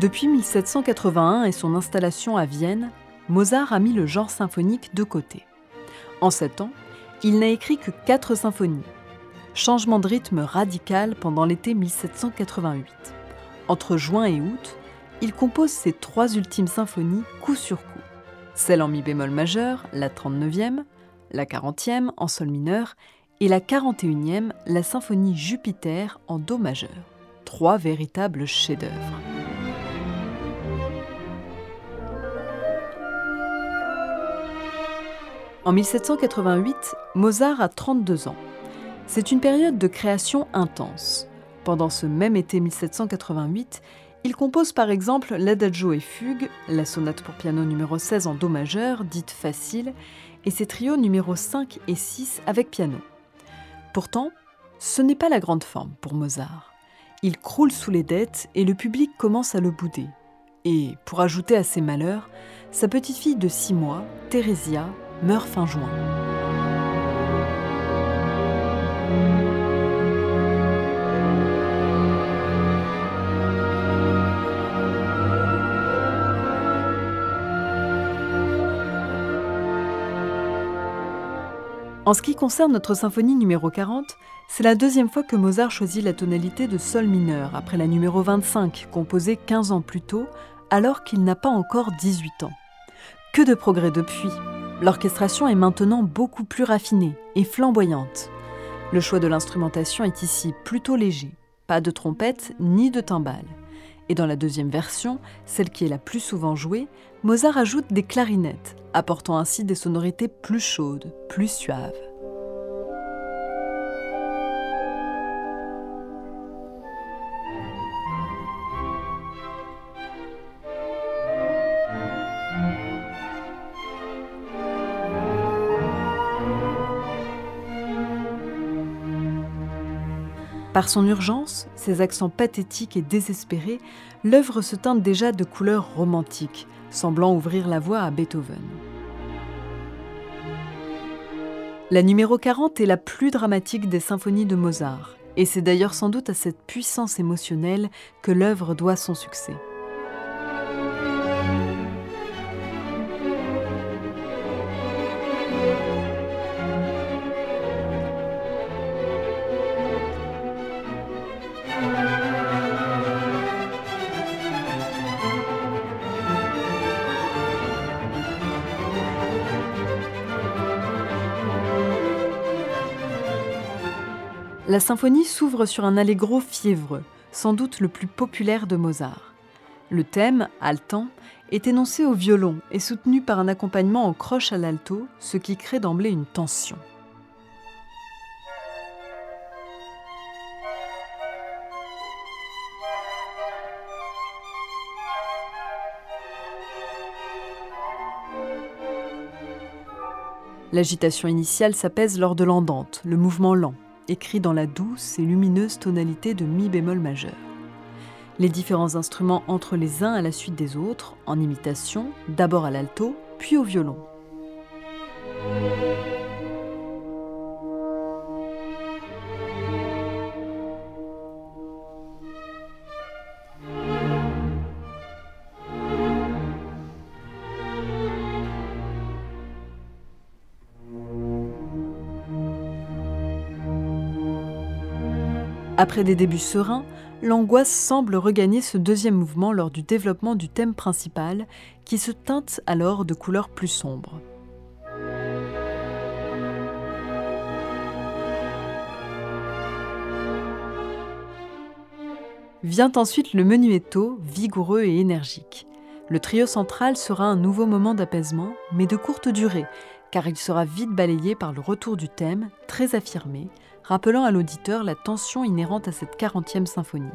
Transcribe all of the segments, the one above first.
Depuis 1781 et son installation à Vienne, Mozart a mis le genre symphonique de côté. En sept ans, il n'a écrit que quatre symphonies. Changement de rythme radical pendant l'été 1788. Entre juin et août, il compose ses trois ultimes symphonies coup sur coup. Celle en mi bémol majeur, la 39e, la 40e en sol mineur et la 41e, la symphonie Jupiter en do majeur. Trois véritables chefs-d'œuvre. En 1788, Mozart a 32 ans. C'est une période de création intense. Pendant ce même été 1788, il compose par exemple l'Adagio et Fugue, la sonate pour piano numéro 16 en Do majeur, dite facile, et ses trios numéro 5 et 6 avec piano. Pourtant, ce n'est pas la grande forme pour Mozart. Il croule sous les dettes et le public commence à le bouder. Et, pour ajouter à ses malheurs, sa petite fille de 6 mois, Theresia, meurt fin juin. En ce qui concerne notre symphonie numéro 40, c'est la deuxième fois que Mozart choisit la tonalité de sol mineur, après la numéro 25, composée 15 ans plus tôt, alors qu'il n'a pas encore 18 ans. Que de progrès depuis L'orchestration est maintenant beaucoup plus raffinée et flamboyante. Le choix de l'instrumentation est ici plutôt léger, pas de trompette ni de timbales. Et dans la deuxième version, celle qui est la plus souvent jouée, Mozart ajoute des clarinettes, apportant ainsi des sonorités plus chaudes, plus suaves. Par son urgence, ses accents pathétiques et désespérés, l'œuvre se teinte déjà de couleurs romantiques, semblant ouvrir la voie à Beethoven. La numéro 40 est la plus dramatique des symphonies de Mozart, et c'est d'ailleurs sans doute à cette puissance émotionnelle que l'œuvre doit son succès. La symphonie s'ouvre sur un allegro fiévreux, sans doute le plus populaire de Mozart. Le thème, haletant, est énoncé au violon et soutenu par un accompagnement en croche à l'alto, ce qui crée d'emblée une tension. L'agitation initiale s'apaise lors de l'andante, le mouvement lent écrit dans la douce et lumineuse tonalité de mi bémol majeur. Les différents instruments entrent les uns à la suite des autres, en imitation, d'abord à l'alto, puis au violon. Après des débuts sereins, l'angoisse semble regagner ce deuxième mouvement lors du développement du thème principal, qui se teinte alors de couleurs plus sombres. Vient ensuite le menuetto, vigoureux et énergique. Le trio central sera un nouveau moment d'apaisement, mais de courte durée, car il sera vite balayé par le retour du thème, très affirmé, rappelant à l'auditeur la tension inhérente à cette 40e symphonie.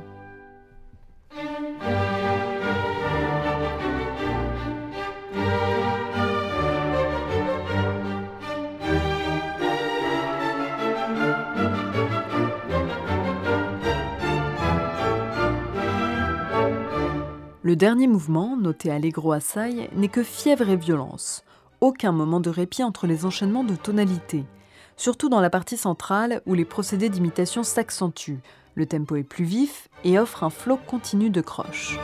Le dernier mouvement, noté Allegro assai, n'est que fièvre et violence. Aucun moment de répit entre les enchaînements de tonalités. Surtout dans la partie centrale où les procédés d'imitation s'accentuent. Le tempo est plus vif et offre un flot continu de croches.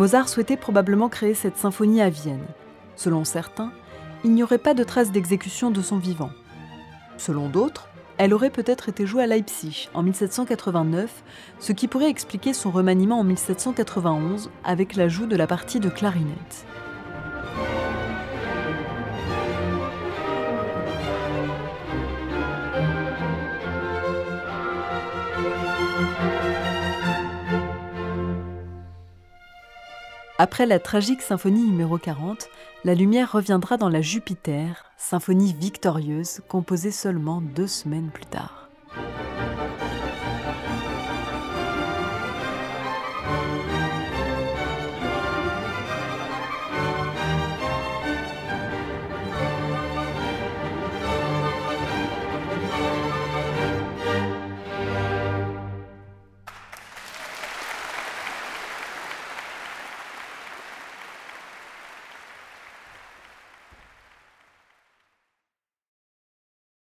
Mozart souhaitait probablement créer cette symphonie à Vienne. Selon certains, il n'y aurait pas de traces d'exécution de son vivant. Selon d'autres, elle aurait peut-être été jouée à Leipzig en 1789, ce qui pourrait expliquer son remaniement en 1791 avec l'ajout de la partie de clarinette. Après la tragique symphonie numéro 40, la lumière reviendra dans la Jupiter, symphonie victorieuse composée seulement deux semaines plus tard.